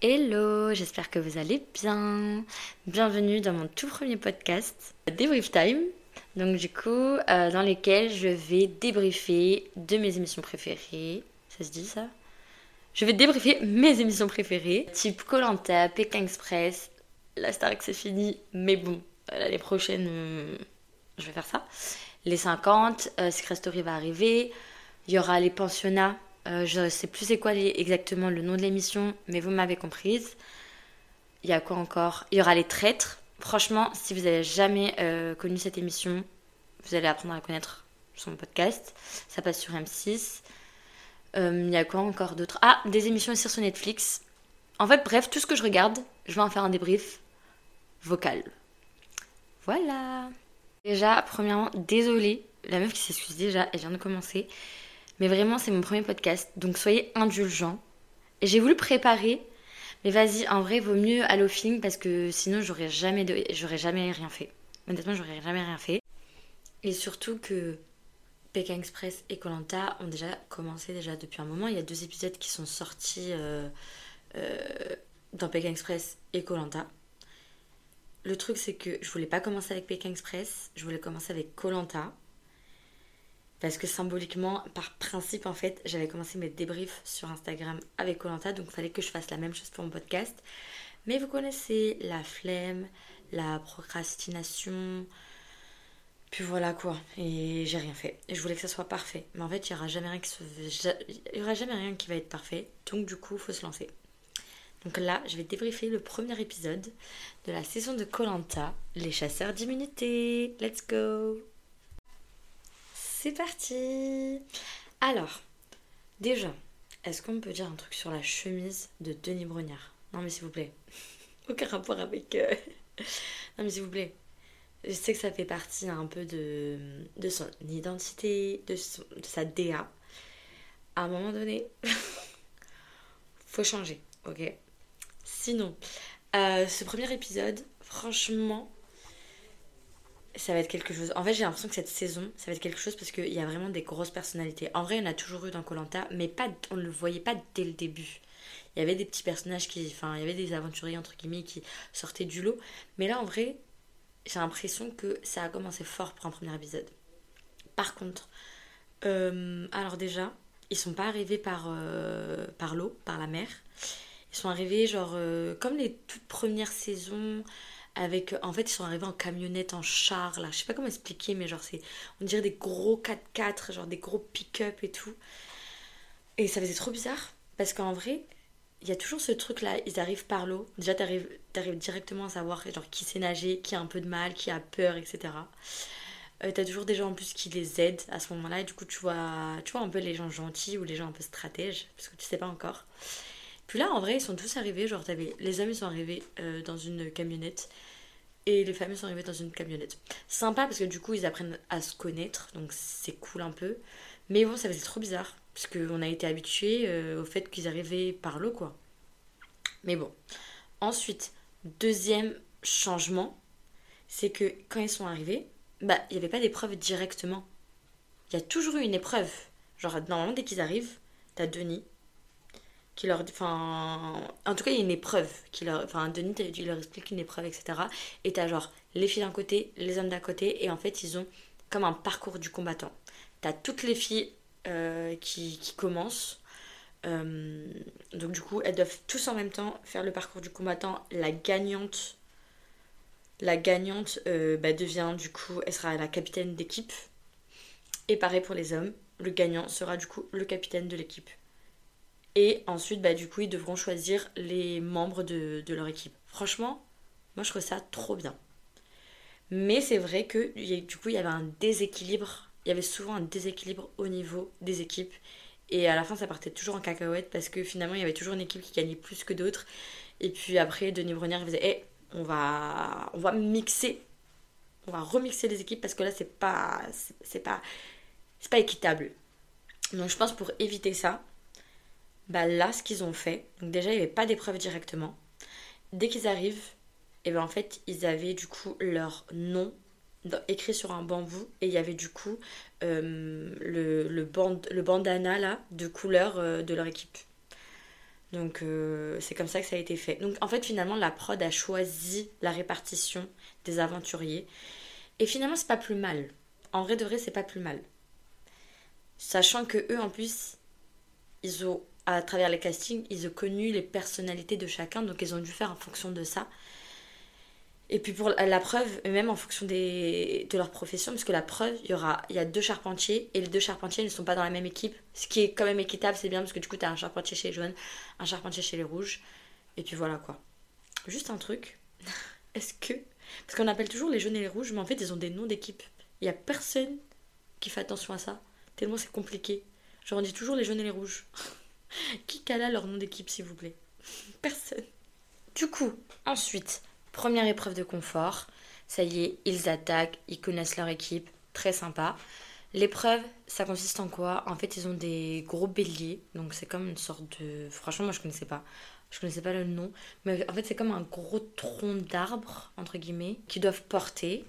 Hello, j'espère que vous allez bien. Bienvenue dans mon tout premier podcast, Débrief Time. Donc du coup, euh, dans lesquels je vais débriefer de mes émissions préférées. Ça se dit ça? Je vais débriefer mes émissions préférées, type Colanta, Pékin Express. La Star c'est fini, mais bon, l'année prochaine, euh, je vais faire ça. Les 50, euh, Secret Story va arriver. Il y aura les pensionnats euh, je ne sais plus c'est quoi exactement le nom de l'émission, mais vous m'avez comprise. Il y a quoi encore? Il y aura les traîtres. Franchement, si vous n'avez jamais euh, connu cette émission, vous allez apprendre à la connaître sur mon podcast. Ça passe sur M6. Euh, il y a quoi encore d'autre? Ah, des émissions aussi sur Netflix. En fait, bref, tout ce que je regarde, je vais en faire un débrief vocal. Voilà. Déjà, premièrement, désolée, la meuf qui s'excuse déjà, elle vient de commencer. Mais vraiment, c'est mon premier podcast, donc soyez indulgents. J'ai voulu préparer, mais vas-y, en vrai, vaut mieux aller au parce que sinon, j'aurais jamais, j'aurais jamais rien fait. Honnêtement, j'aurais jamais rien fait. Et surtout que Pékin Express et Colanta ont déjà commencé depuis un moment. Il y a deux épisodes qui sont sortis euh, euh, dans Pékin Express et Colanta. Le truc, c'est que je voulais pas commencer avec Pékin Express, je voulais commencer avec Colanta. Parce que symboliquement, par principe, en fait, j'avais commencé mes débriefs sur Instagram avec Colanta, donc il fallait que je fasse la même chose pour mon podcast. Mais vous connaissez la flemme, la procrastination, puis voilà quoi. Et j'ai rien fait. Et je voulais que ça soit parfait. Mais en fait, il n'y aura jamais rien qui aura jamais rien qui va être parfait. Donc du coup, faut se lancer. Donc là, je vais débriefer le premier épisode de la saison de Colanta, les chasseurs d'immunité. Let's go c'est parti Alors, déjà, est-ce qu'on peut dire un truc sur la chemise de Denis Brognard? Non mais s'il vous plaît. Aucun rapport avec... Euh, non mais s'il vous plaît. Je sais que ça fait partie un peu de, son identité, de, sa DA. À un moment donné, faut changer, ok? Sinon, euh, ce premier épisode, franchement, ça va être quelque chose. En fait, j'ai l'impression que cette saison, ça va être quelque chose parce qu'il y a vraiment des grosses personnalités. En vrai, on a toujours eu dans Colanta, mais pas, on ne le voyait pas dès le début. Il y avait des petits personnages qui. Enfin, il y avait des aventuriers, entre guillemets, qui sortaient du lot. Mais là, en vrai, j'ai l'impression que ça a commencé fort pour un premier épisode. Par contre, euh, alors déjà, ils sont pas arrivés par, euh, par l'eau, par la mer. Ils sont arrivés, genre, euh, comme les toutes premières saisons avec en fait ils sont arrivés en camionnette en char là je sais pas comment expliquer mais genre c'est on dirait des gros 4x4 genre des gros pick-up et tout et ça faisait trop bizarre parce qu'en vrai il y a toujours ce truc là ils arrivent par l'eau déjà t'arrives arrives directement à savoir genre qui sait nager qui a un peu de mal qui a peur etc euh, t'as toujours des gens en plus qui les aident à ce moment là et du coup tu vois tu vois un peu les gens gentils ou les gens un peu stratèges parce que tu sais pas encore puis là, en vrai, ils sont tous arrivés. Genre, t'avais les hommes, sont arrivés euh, dans une camionnette. Et les femmes, sont arrivées dans une camionnette. Sympa parce que du coup, ils apprennent à se connaître. Donc, c'est cool un peu. Mais bon, ça faisait trop bizarre. Parce qu'on a été habitués euh, au fait qu'ils arrivaient par l'eau, quoi. Mais bon. Ensuite, deuxième changement, c'est que quand ils sont arrivés, bah, il n'y avait pas d'épreuve directement. Il y a toujours eu une épreuve. Genre, normalement, dès qu'ils arrivent, t'as Denis, leur en tout cas il y a une épreuve qui leur enfin Denis il leur explique une épreuve etc et t'as genre les filles d'un côté les hommes d'un côté et en fait ils ont comme un parcours du combattant. T'as toutes les filles euh, qui, qui, commencent euh, donc du coup elles doivent tous en même temps faire le parcours du combattant. La gagnante la gagnante euh, bah, devient du coup elle sera la capitaine d'équipe. Et pareil pour les hommes le gagnant sera du coup le capitaine de l'équipe et ensuite, bah, du coup, ils devront choisir les membres de, leur équipe. Franchement, moi, je trouve ça trop bien. Mais c'est vrai que du coup, il y avait un déséquilibre. Il y avait souvent un déséquilibre au niveau des équipes. Et à la fin, ça partait toujours en cacahuète parce que finalement, il y avait toujours une équipe qui gagnait plus que d'autres. Et puis après, Denis Brunière, faisait hey, on va, on va mixer. On va remixer les équipes parce que là, c'est pas, c'est pas, c'est pas équitable. Donc, je pense pour éviter ça, bah là, ce qu'ils ont fait, donc déjà, il n'y avait pas d'épreuve directement. Dès qu'ils arrivent, et eh ben en fait, ils avaient du coup leur nom écrit sur un bambou et il y avait du coup euh, le, le, le bandana là de couleur euh, de leur équipe. Donc euh, c'est comme ça que ça a été fait. Donc en fait finalement la prod a choisi la répartition des aventuriers. Et finalement c'est pas plus mal. En vrai de vrai c'est pas plus mal. Sachant que eux en plus, ils ont, à travers les castings, ils ont connu les personnalités de chacun, donc ils ont dû faire en fonction de ça. Et puis pour la preuve, même en fonction de leur profession, parce que la preuve, il y, aura, il y a deux charpentiers, et les deux charpentiers ne sont pas dans la même équipe. Ce qui est quand même équitable, c'est bien, parce que du coup, tu as un charpentier chez les jaunes, un charpentier chez les rouges, et puis voilà quoi. Juste un truc, est-ce que... Parce qu'on appelle toujours les jaunes et les rouges, mais en fait, ils ont des noms d'équipe. Il n'y a personne qui fait attention à ça, tellement c'est compliqué. Je dis toujours les jaunes et les rouges. qui cala leur nom d'équipe, s'il vous plaît? Personne. Du coup, ensuite, Première épreuve de confort. Ça y est, ils attaquent, ils connaissent leur équipe. Très sympa. L'épreuve, ça consiste en quoi? En fait, ils ont des gros béliers. Donc, c'est comme une sorte de. Franchement, moi, je connaissais pas. Je connaissais pas le nom. Mais en fait, c'est comme un gros tronc d'arbre, entre guillemets, qu'ils doivent porter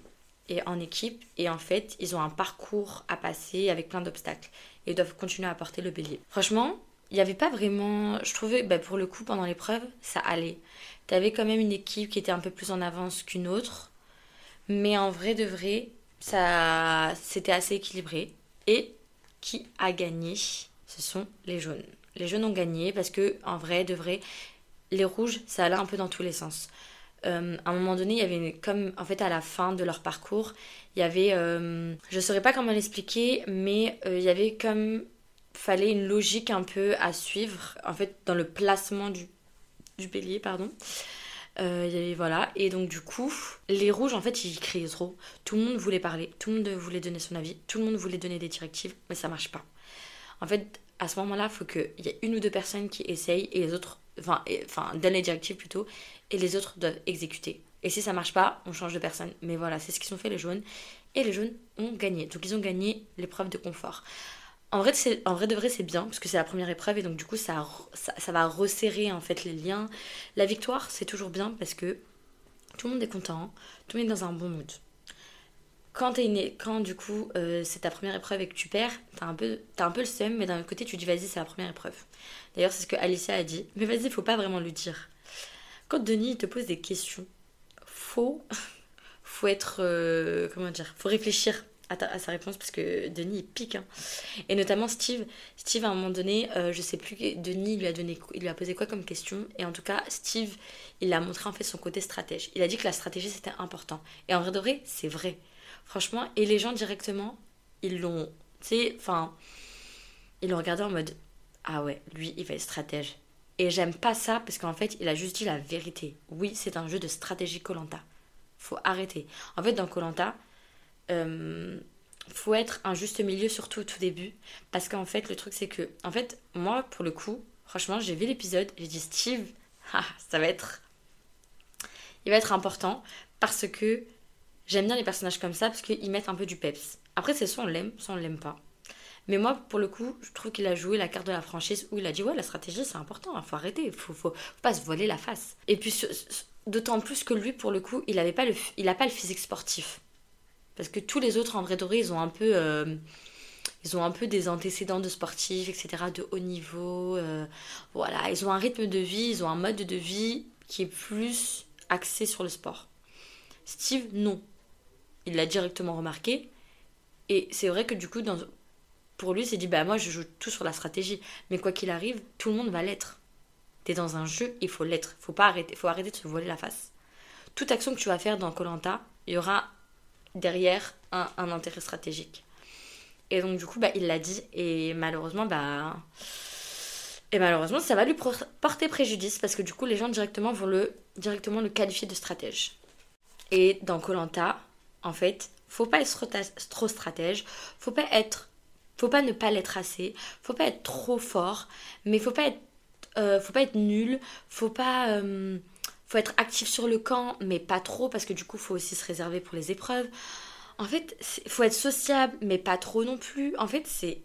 et en équipe. Et en fait, ils ont un parcours à passer avec plein d'obstacles. Et ils doivent continuer à porter le bélier. Franchement, il n'y avait pas vraiment. Je trouvais, bah, pour le coup, pendant l'épreuve, ça allait. Tu avais quand même une équipe qui était un peu plus en avance qu'une autre. Mais en vrai de vrai, ça c'était assez équilibré. Et qui a gagné Ce sont les jaunes. Les jaunes ont gagné parce que, en vrai de vrai, les rouges, ça allait un peu dans tous les sens. Euh, à un moment donné, il y avait comme en fait à la fin de leur parcours, il y avait, euh, je saurais pas comment l'expliquer, mais euh, il y avait comme fallait une logique un peu à suivre, en fait, dans le placement du, du bélier, pardon. Euh, voilà, et donc du coup, les rouges, en fait, ils criaient trop. Tout le monde voulait parler, tout le monde voulait donner son avis, tout le monde voulait donner des directives, mais ça marche pas. En fait, à ce moment-là, il faut qu'il y ait une ou deux personnes qui essayent et les autres, enfin, enfin, donnent les directives plutôt, et les autres doivent exécuter. Et si ça marche pas, on change de personne. Mais voilà, c'est ce qu'ils ont fait les jaunes. Et les jaunes ont gagné. Donc ils ont gagné l'épreuve de confort. En vrai, en vrai de vrai, c'est bien, parce que c'est la première épreuve, et donc du coup, ça, ça, va resserrer en fait les liens. La victoire, c'est toujours bien, parce que tout le monde est content, tout le monde est dans un bon mood. Quand, es quand du coup, euh, c'est ta première épreuve et que tu perds, t'as un, peu, un peu le seum, mais d'un autre côté, tu dis, vas-y, c'est la première épreuve. D'ailleurs, c'est ce que Alicia a dit, mais vas-y, faut pas vraiment le dire. Quand Denis te pose des questions, faut, faut être, euh, comment dire, faut réfléchir à, sa réponse parce que Denis il pique. Hein. Et notamment Steve. Steve, à un moment donné, euh, je sais plus, Denis lui, a donné, il lui a posé quoi comme question. Et en tout cas, Steve, il a montré en fait son côté stratège. Il a dit que la stratégie c'était important. Et en vrai vrai, c'est vrai. Franchement, et les gens directement, ils l'ont, tu sais, enfin, ils l'ont regardé en mode Ah ouais, lui, il va être stratège. Et j'aime pas ça parce qu'en fait, il a juste dit la vérité. Oui, c'est un jeu de stratégie Colanta. Faut arrêter. En fait, dans Colanta, faut être un juste milieu, surtout au tout début. Parce qu'en fait, le truc, c'est que, en fait, moi, pour le coup, franchement, j'ai vu l'épisode, j'ai dit Steve, ah, ça va être. Il va être important parce que j'aime bien les personnages comme ça parce qu'ils mettent un peu du peps. Après, c'est soit on l'aime, soit on l'aime pas. Mais moi, pour le coup, je trouve qu'il a joué la carte de la franchise où il a dit Ouais, la stratégie, c'est important, il faut arrêter, faut, faut, faut, pas se voiler la face. Et puis, d'autant plus que lui, pour le coup, il n'a pas, pas le physique sportif. Parce que tous les autres, en vrai doré, ils ont un peu. Euh, ils ont un peu des antécédents de sportifs, etc., de haut niveau. Euh, voilà, ils ont un rythme de vie, ils ont un mode de vie qui est plus axé sur le sport. Steve, non. Il l'a directement remarqué. Et c'est vrai que du coup, pour lui, il s'est dit, bah moi, je joue tout sur la stratégie. Mais quoi qu'il arrive, tout le monde va l'être. T'es dans un jeu, il faut l'être. Faut pas arrêter, faut arrêter de se voiler la face. Toute action que tu vas faire dans Colanta, il y aura derrière un, intérêt stratégique. Et donc du coup, bah, il l'a dit et malheureusement, bah, et malheureusement, ça va lui porter préjudice parce que du coup, les gens directement vont le directement le qualifier de stratège. Et dans Colanta, en fait, faut pas être trop stratège, faut pas être, faut pas ne pas l'être assez, faut pas être trop fort, mais faut pas être, euh, faut pas être nul, faut pas euh, faut être actif sur le camp, mais pas trop, parce que du coup, faut aussi se réserver pour les épreuves. En fait, faut être sociable, mais pas trop non plus. En fait, c'est.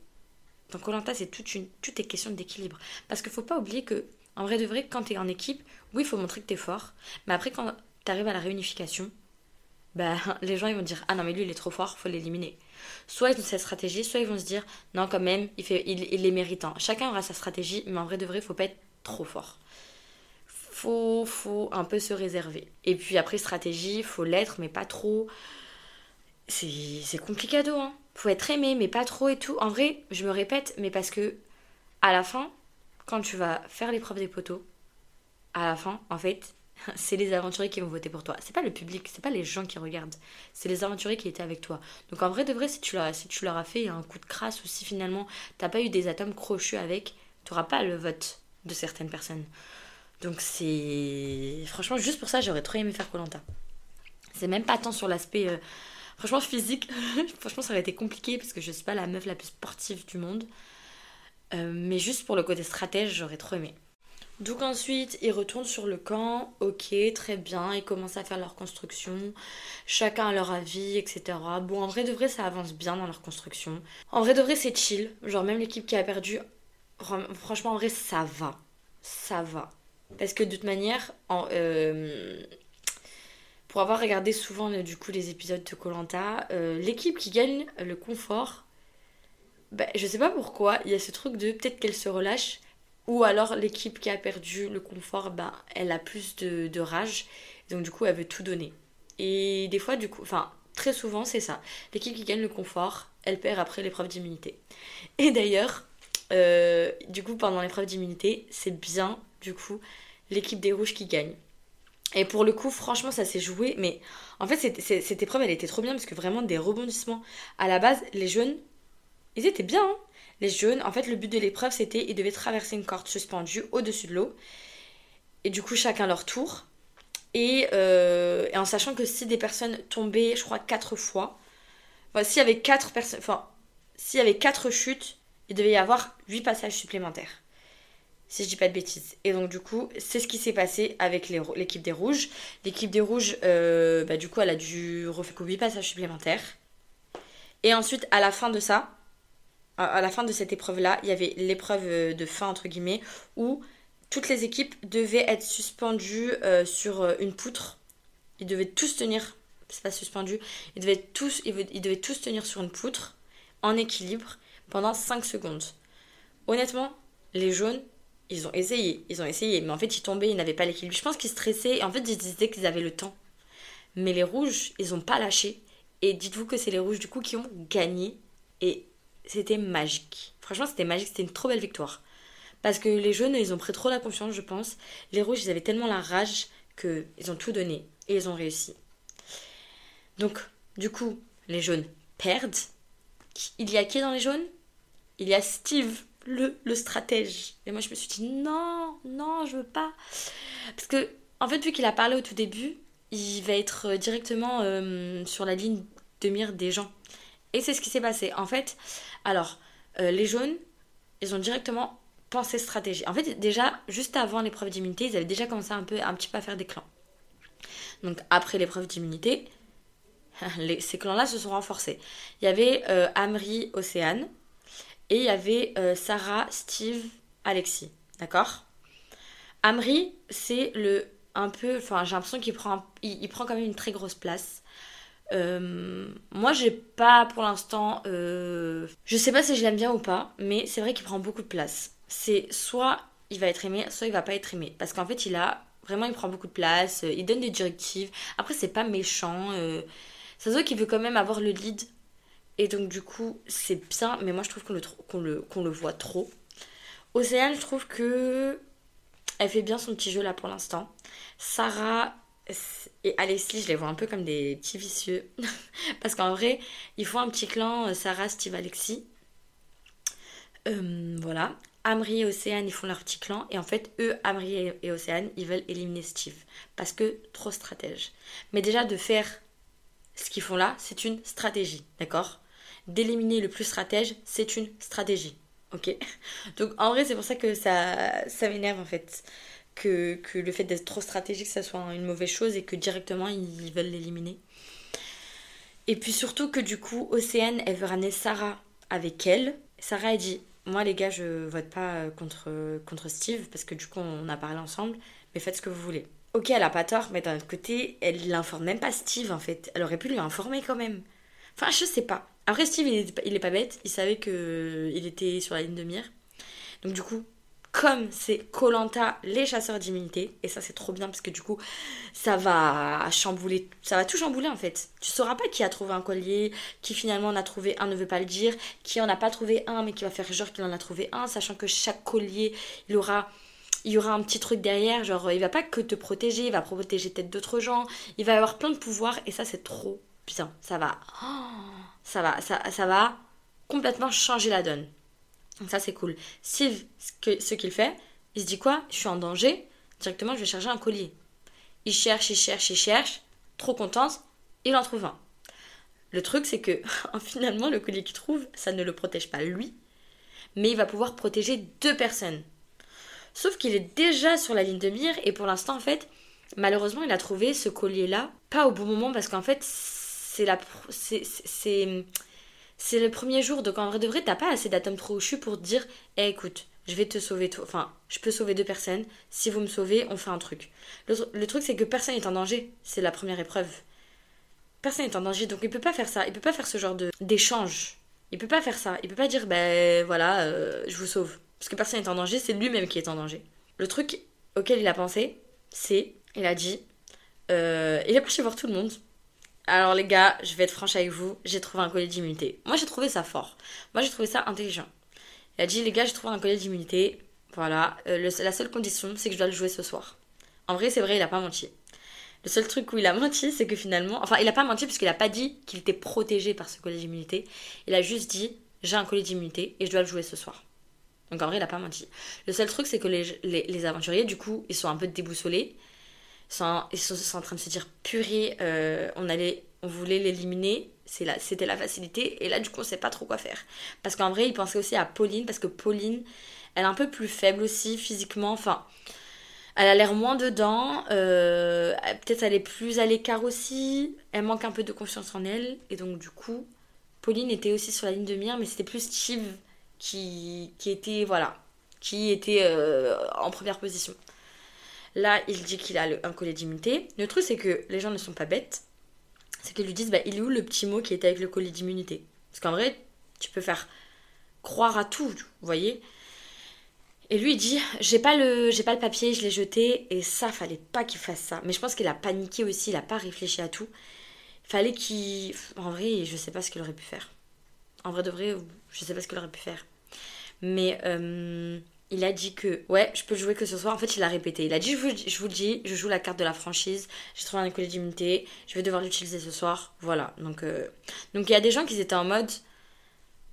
Dans Colanta, c'est toute une... tout est question d'équilibre. Parce qu'il faut pas oublier que, en vrai de vrai, quand tu es en équipe, oui, il faut montrer que tu es fort. Mais après, quand tu arrives à la réunification, bah, les gens ils vont dire Ah non, mais lui il est trop fort, faut l'éliminer. Soit ils ont cette stratégie, soit ils vont se dire Non, quand même, il, fait, il est méritant. Chacun aura sa stratégie, mais en vrai de vrai, faut pas être trop fort. Faut, un peu se réserver. Et puis après, stratégie, faut l'être, mais pas trop. C'est compliqué hein. Faut être aimé, mais pas trop et tout. En vrai, je me répète, mais parce que à la fin, quand tu vas faire l'épreuve des poteaux, à la fin, en fait, c'est les aventuriers qui vont voter pour toi. C'est pas le public, c'est pas les gens qui regardent. C'est les aventuriers qui étaient avec toi. Donc en vrai de vrai, si tu leur, si tu leur as fait un coup de crasse ou si finalement t'as pas eu des atomes crochus avec, tu n'auras pas le vote de certaines personnes. Donc c'est... Franchement, juste pour ça, j'aurais trop aimé faire Colanta. C'est même pas tant sur l'aspect... Euh, franchement, physique. franchement, ça aurait été compliqué parce que je suis pas la meuf la plus sportive du monde. Euh, mais juste pour le côté stratège, j'aurais trop aimé. Donc ensuite, ils retournent sur le camp, ok, très bien, ils commencent à faire leur construction, chacun a leur avis, etc. Bon, en vrai de vrai, ça avance bien dans leur construction. En vrai de vrai, c'est chill, genre même l'équipe qui a perdu, franchement, en vrai, ça va, ça va. Parce que de toute manière, en, euh, pour avoir regardé souvent du coup les épisodes de Colanta, euh, l'équipe qui gagne le confort, bah, je sais pas pourquoi, il y a ce truc de peut-être qu'elle se relâche ou alors l'équipe qui a perdu le confort, ben, elle a plus de, rage. Donc du coup, elle veut tout donner. Et des fois, du coup, enfin, très souvent, c'est ça. L'équipe qui gagne le confort, elle perd après l'épreuve d'immunité. Et d'ailleurs, euh, du coup, pendant l'épreuve d'immunité, c'est bien, du coup, l'équipe des rouges qui gagne. Et pour le coup, franchement, ça s'est joué. Mais en fait, cette épreuve, elle était trop bien parce que vraiment des rebondissements. À la base, les jeunes, ils étaient bien. Hein les jaunes, en fait, le but de l'épreuve, c'était ils devaient traverser une corde suspendue au-dessus de l'eau. Et du coup, chacun leur tour. Et, euh, en sachant que si des personnes tombaient, je crois, quatre fois, enfin, s'il y avait quatre personnes, enfin, s'il y avait quatre chutes, il devait y avoir huit passages supplémentaires. Si je dis pas de bêtises. Et donc, du coup, c'est ce qui s'est passé avec l'équipe des rouges. L'équipe des rouges, euh, bah, du coup, elle a dû refaire 8 passages supplémentaires. Et ensuite, à la fin de ça, à la fin de cette épreuve-là, il y avait l'épreuve euh, de fin, entre guillemets, où toutes les équipes devaient être suspendues euh, sur une poutre. Ils devaient tous tenir, c'est pas suspendu, ils devaient, tous, ils devaient tous tenir sur une poutre en équilibre pendant 5 secondes. Honnêtement, les jaunes, ils ont essayé, ils ont essayé, mais en fait ils tombaient, ils n'avaient pas l'équilibre. Je pense qu'ils stressaient en fait ils disaient qu'ils avaient le temps. Mais les rouges, ils n'ont pas lâché. Et dites-vous que c'est les rouges du coup qui ont gagné. Et c'était magique. Franchement, c'était magique, c'était une trop belle victoire. Parce que les jaunes, ils ont pris trop la confiance, je pense. Les rouges, ils avaient tellement la rage qu'ils ont tout donné et ils ont réussi. Donc, du coup, les jaunes perdent. Il y a qui dans les jaunes? Il y a Steve, le, le stratège. Et moi, je me suis dit non, non, je veux pas. Parce que, en fait, vu qu'il a parlé au tout début, il va être directement euh, sur la ligne de mire des gens. Et c'est ce qui s'est passé. En fait, alors, euh, les jaunes, ils ont directement pensé stratégie. En fait, déjà, juste avant l'épreuve d'immunité, ils avaient déjà commencé un, peu, un petit peu à faire des clans. Donc, après l'épreuve d'immunité, ces clans-là se sont renforcés. Il y avait euh, Amri, Océane, et il y avait euh, Sarah, Steve, Alexis. D'accord? Amri, c'est le un peu. Enfin, j'ai l'impression qu'il prend, il, prend quand même une très grosse place. Euh, moi, j'ai pas pour l'instant. Euh, je sais pas si je l'aime bien ou pas, mais c'est vrai qu'il prend beaucoup de place. C'est soit il va être aimé, soit il va pas être aimé. Parce qu'en fait, il a. Vraiment, il prend beaucoup de place, euh, il donne des directives. Après, c'est pas méchant. Ça se voit qu'il veut quand même avoir le lead. Et donc, du coup, c'est bien, mais moi, je trouve qu'on le, qu'on le, voit trop. Océane, je trouve que. Elle fait bien son petit jeu là pour l'instant. Sarah, et Alexis, je les vois un peu comme des petits vicieux. Parce qu'en vrai, ils font un petit clan, euh, Sarah, Steve, Alexis. Euh, voilà. Amri et Océane, ils font leur petit clan. Et en fait, eux, Amri et Océane, ils veulent éliminer Steve. Parce que trop stratège. Mais déjà, de faire ce qu'ils font là, c'est une stratégie. D'accord? D'éliminer le plus stratège, c'est une stratégie. Ok Donc en vrai, c'est pour ça que ça, ça m'énerve en fait que, le fait d'être trop stratégique, ça soit une mauvaise chose et que directement ils veulent l'éliminer. Et puis surtout que du coup, Océane, elle veut ramener Sarah avec elle. Sarah, a dit Moi, les gars, je vote pas contre, contre Steve parce que du coup, on a parlé ensemble, mais faites ce que vous voulez. Ok, elle a pas tort, mais d'un autre côté, elle l'informe même pas Steve en fait. Elle aurait pu lui informer quand même. Enfin, je sais pas. Après, Steve, il est, il pas bête. Il savait qu'il était sur la ligne de mire. Donc, du coup, comme c'est Colanta, les chasseurs d'immunité. Et ça, c'est trop bien parce que du coup, ça va chambouler, ça va tout chambouler en fait. Tu sauras pas qui a trouvé un collier, qui finalement en a trouvé un, ne veut pas le dire, qui en a pas trouvé un, mais qui va faire genre qu'il en a trouvé un, sachant que chaque collier, il il y aura un petit truc derrière, genre il va pas que te protéger, il va protéger peut-être d'autres gens, il va avoir plein de pouvoirs et ça c'est trop bien, ça va, ça va, ça, ça va complètement changer la donne. Donc ça c'est cool. Steve, ce qu'il fait, il se dit quoi? Je suis en danger, directement je vais chercher un collier. Il cherche, il cherche, il cherche, trop contente, il en trouve un. Le truc c'est que finalement le collier qu'il trouve, ça ne le protège pas lui, mais il va pouvoir protéger deux personnes. Sauf qu'il est déjà sur la ligne de mire et pour l'instant, en fait, malheureusement, il a trouvé ce collier-là pas au bon moment parce qu'en fait, c'est la. C'est. C'est le premier jour, donc en vrai de vrai, t'as pas assez d'atomes trop chus pour te dire eh, écoute, je vais te sauver toi. Enfin, je peux sauver deux personnes. Si vous me sauvez, on fait un truc. Le, truc, c'est que personne n'est en danger. C'est la première épreuve. Personne n'est en danger, donc il peut pas faire ça. Il peut pas faire ce genre d'échange. Il peut pas faire ça. Il peut pas dire ben voilà, euh, je vous sauve parce que personne n'est en danger, c'est lui-même qui est en danger. Le truc auquel il a pensé, c'est, il a dit, euh, il est parti voir tout le monde. Alors les gars, je vais être franche avec vous, j'ai trouvé un collier d'immunité. Moi j'ai trouvé ça fort. Moi j'ai trouvé ça intelligent. Il a dit les gars, j'ai trouvé un collier d'immunité. Voilà, euh, la seule condition, c'est que je dois le jouer ce soir. En vrai, c'est vrai, il a pas menti. Le seul truc où il a menti, c'est que finalement, enfin, il a pas menti puisqu'il a pas dit qu'il était protégé par ce collier d'immunité. Il a juste dit j'ai un collier d'immunité et je dois le jouer ce soir. Donc en vrai, il a pas menti. Le seul truc, c'est que les, les, aventuriers, du coup, ils sont un peu déboussolés. Ils sont, en train de se dire purée, euh, on, allait, on voulait l'éliminer, c'était la facilité. Et là, du coup, on sait pas trop quoi faire. Parce qu'en vrai, ils pensaient aussi à Pauline, parce que Pauline, elle est un peu plus faible aussi physiquement. Enfin, elle a l'air moins dedans. Euh, peut-être elle est plus à l'écart aussi. Elle manque un peu de confiance en elle. Et donc, du coup, Pauline était aussi sur la ligne de mire, mais c'était plus Steve qui, qui était, voilà, qui était euh, en première position. Là, il dit qu'il a un collier d'immunité. Le truc, c'est que les gens ne sont pas bêtes. C'est qu'ils lui disent, bah, il est où le petit mot qui était avec le collier d'immunité? Parce qu'en vrai, tu peux faire croire à tout, vous voyez? Et lui il dit j'ai pas le j'ai pas le papier, je l'ai jeté et ça fallait pas qu'il fasse ça. Mais je pense qu'il a paniqué aussi, il a pas réfléchi à tout. Fallait qu'il en vrai, je sais pas ce qu'il aurait pu faire. En vrai de vrai, je sais pas ce qu'il aurait pu faire. Mais euh, il a dit que, ouais, je peux jouer que ce soir. En fait, il a répété. Il a dit, je vous, je vous le dis, je joue la carte de la franchise. J'ai trouvé un collier d'immunité. Je vais devoir l'utiliser ce soir. Voilà. Donc, euh, donc il y a des gens qui étaient en mode,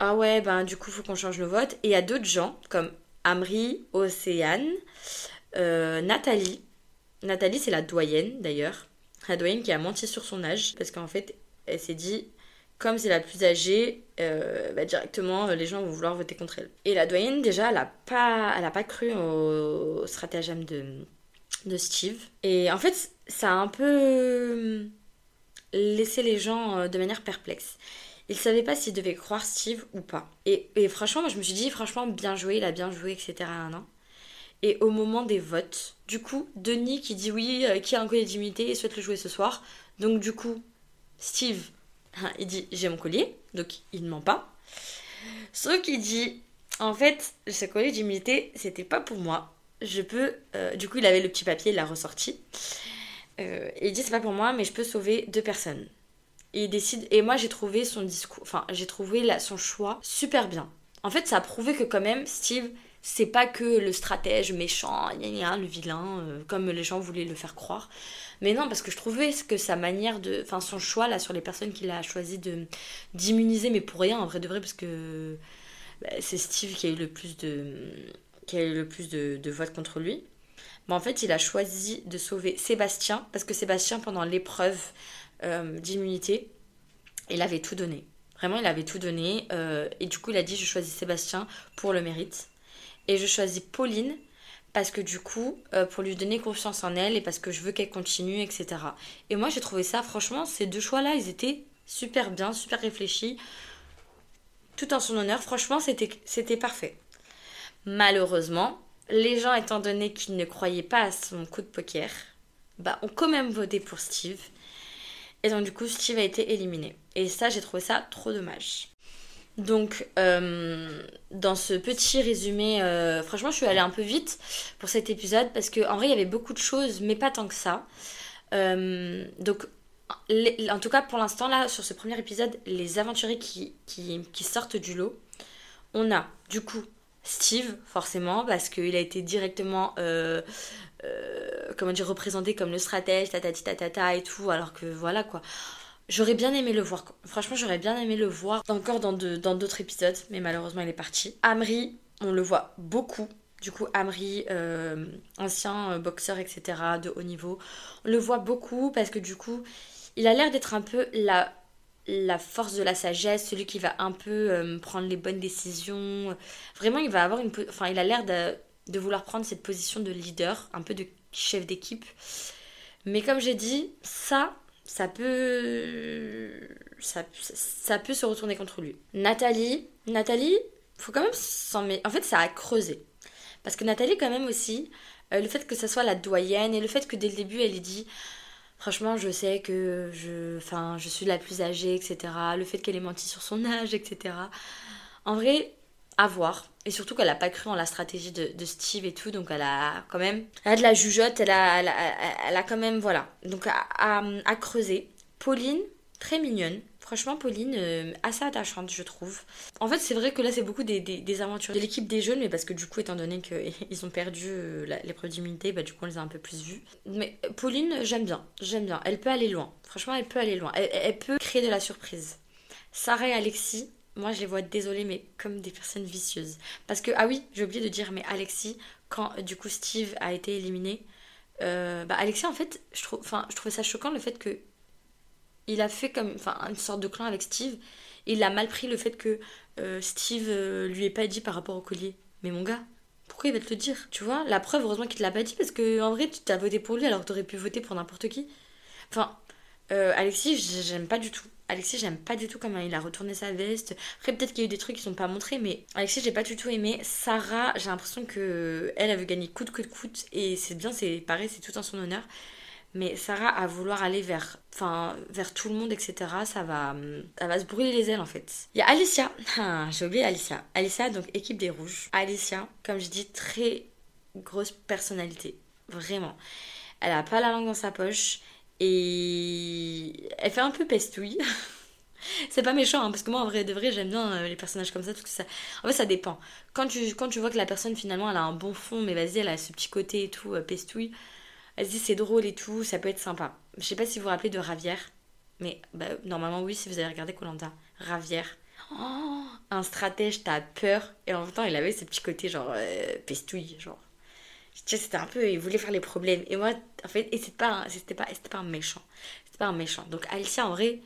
ah ouais, ben du coup, faut qu'on change nos votes. Et il y a d'autres gens, comme Amri, Océane, euh, Nathalie. Nathalie, c'est la doyenne, d'ailleurs. La doyenne qui a menti sur son âge. Parce qu'en fait, elle s'est dit, comme c'est la plus âgée, euh, bah, directement les gens vont vouloir voter contre elle. Et la doyenne, déjà, elle n'a pas, elle a pas cru au, stratagème de, Steve. Et en fait, ça a un peu laissé les gens euh, de manière perplexe. Ils savaient pas s'ils devaient croire Steve ou pas. Et, franchement, moi je me suis dit, franchement, bien joué, il a bien joué, etc. Et au moment des votes, du coup, Denis qui dit oui, euh, qui a un collier d'immunité et souhaite le jouer ce soir. Donc du coup, Steve Hein, il dit j'ai mon collier, donc il ne ment pas. Sauf qu'il dit en fait ce collier d'immunité c'était pas pour moi. Je peux, euh, du coup il avait le petit papier, il l'a ressorti. Euh, il dit c'est pas pour moi mais je peux sauver deux personnes. Et il décide et moi j'ai trouvé son discours, enfin j'ai trouvé son choix super bien. En fait ça a prouvé que quand même Steve c'est pas que le stratège méchant, le vilain, euh, comme les gens voulaient le faire croire. Mais non, parce que je trouvais que sa manière de. Enfin, son choix là sur les personnes qu'il a choisi de d'immuniser, mais pour rien en vrai de vrai, parce que bah, c'est Steve qui a eu le plus de. qui a eu le plus de, votes contre lui. Mais en fait, il a choisi de sauver Sébastien, parce que Sébastien, pendant l'épreuve euh, d'immunité, il avait tout donné. Vraiment, il avait tout donné. Euh, et du coup, il a dit Je choisis Sébastien pour le mérite. Et je choisis Pauline parce que du coup, euh, pour lui donner confiance en elle et parce que je veux qu'elle continue, etc. Et moi, j'ai trouvé ça, franchement, ces deux choix-là, ils étaient super bien, super réfléchis, tout en son honneur. Franchement, c'était parfait. Malheureusement, les gens, étant donné qu'ils ne croyaient pas à son coup de poker, bah, ont quand même voté pour Steve. Et donc, du coup, Steve a été éliminé. Et ça, j'ai trouvé ça trop dommage. Donc, euh, dans ce petit résumé, euh, franchement, je suis allée un peu vite pour cet épisode parce qu'en vrai, il y avait beaucoup de choses, mais pas tant que ça. Euh, donc, en tout cas, pour l'instant, là, sur ce premier épisode, les aventuriers qui, sortent du lot, on a du coup Steve, forcément, parce qu'il a été directement, comment dire, représenté comme le stratège, tatati tatata et tout, alors que voilà quoi. J'aurais bien aimé le voir. Franchement, j'aurais bien aimé le voir encore dans d'autres épisodes, mais malheureusement, il est parti. Amri, on le voit beaucoup. Du coup, Amri, euh, ancien boxeur, etc., de haut niveau, on le voit beaucoup parce que du coup, il a l'air d'être un peu la la force de la sagesse, celui qui va un peu euh, prendre les bonnes décisions. Vraiment, il va avoir une, enfin, il a l'air de, vouloir prendre cette position de leader, un peu de chef d'équipe. Mais comme j'ai dit, ça, ça peut, ça, ça, peut se retourner contre lui. Nathalie, Nathalie, faut quand même s'en mettre. En fait, ça a creusé. Parce que Nathalie, quand même aussi, euh, le fait que ça soit la doyenne et le fait que dès le début, elle ait dit Franchement, je sais que je, je suis la plus âgée, etc. Le fait qu'elle ait menti sur son âge, etc. En vrai, à voir. Et surtout qu'elle n'a pas cru en la stratégie de, Steve et tout. Donc elle a quand même. Elle a de la jugeote, elle a, elle a, quand même. Voilà. Donc à, creuser. Pauline, très mignonne. Franchement, Pauline, euh, assez attachante, je trouve. En fait, c'est vrai que là, c'est beaucoup des, des, aventures de l'équipe des jeunes, mais parce que du coup, étant donné qu'ils ont perdu euh, l'épreuve d'immunité, bah, du coup, on les a un peu plus vus. Mais Pauline, j'aime bien. J'aime bien. Elle peut aller loin. Franchement, elle peut aller loin. Elle, peut créer de la surprise. Sarah et Alexis, moi, je les vois, désolée, mais comme des personnes vicieuses. Parce que, ah oui, j'ai oublié de dire, mais Alexis, quand du coup Steve a été éliminé, euh, bah, Alexis, en fait, je, trouve, je trouvais ça choquant le fait que il a fait comme une sorte de clan avec Steve. il a mal pris le fait que euh, Steve euh, lui ait pas dit par rapport au collier. Mais mon gars, pourquoi il va te le dire Tu vois, la preuve, heureusement qu'il te l'a pas dit parce que en vrai, tu t'as voté pour lui alors que t'aurais pu voter pour n'importe qui. Enfin, euh, Alexis, j'aime pas du tout. Alexis, j'aime pas du tout comment il a retourné sa veste. Après, peut-être qu'il y a eu des trucs qui sont pas montrés, mais Alexis, j'ai pas du tout aimé. Sarah, j'ai l'impression que elle, avait gagné coûte que coûte, et c'est bien, c'est pareil, c'est tout en son honneur. Mais Sarah, à vouloir aller vers, enfin, vers tout le monde, etc., ça va, ça va se brûler les ailes en fait. Il y a Alicia. Ah, j'ai oublié Alicia. Alicia, donc équipe des rouges. Alicia, comme je dis, très grosse personnalité. Vraiment. Elle a pas la langue dans sa poche. Et elle fait un peu pestouille. c'est pas méchant, hein, parce que moi, en vrai de vrai, j'aime bien euh, les personnages comme ça, parce que ça... En fait, ça dépend. Quand tu, quand tu vois que la personne, finalement, elle a un bon fond, mais vas-y, elle a ce petit côté et tout, euh, pestouille, elle se dit c'est drôle et tout, ça peut être sympa. Je sais pas si vous vous rappelez de Ravière, mais bah, normalement oui si vous avez regardé Colanta. Ravière. Oh, un stratège, t'as peur. Et en même temps, il avait ce petit côté genre euh, pestouille, genre. Tu sais, c'était un peu, il voulait faire les problèmes. Et moi, en fait, et c'était pas, c'était pas, c'était pas un méchant. C'était pas un méchant. Donc Alicia, en vrai,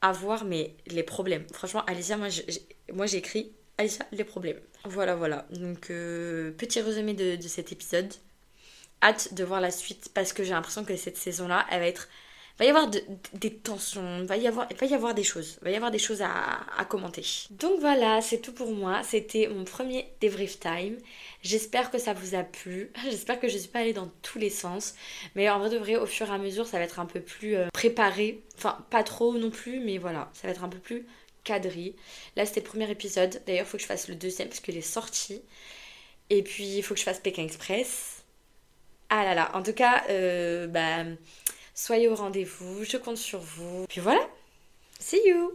à voir, mais les problèmes. Franchement, Alicia, moi, j'ai, moi, j'ai écrit Alicia, les problèmes. Voilà, voilà. Donc, euh, petit résumé de cet épisode hâte de voir la suite parce que j'ai l'impression que cette saison-là, elle va être. Va y avoir des tensions, va, y avoir, va y avoir des choses, va y avoir des choses à, à commenter. Donc voilà, c'est tout pour moi. C'était mon premier débrief time. J'espère que ça vous a plu. J'espère que je ne suis pas allée dans tous les sens. Mais en vrai de vrai, au fur et à mesure, ça va être un peu plus euh, préparé. Enfin, pas trop non plus, mais voilà, ça va être un peu plus cadré. Là, c'était le premier épisode. D'ailleurs, il faut que je fasse le deuxième parce qu'il est sorti. Et puis, il faut que je fasse Pékin Express. Ah là là, en tout cas, euh, bah, soyez au rendez-vous, je compte sur vous. Puis voilà, see you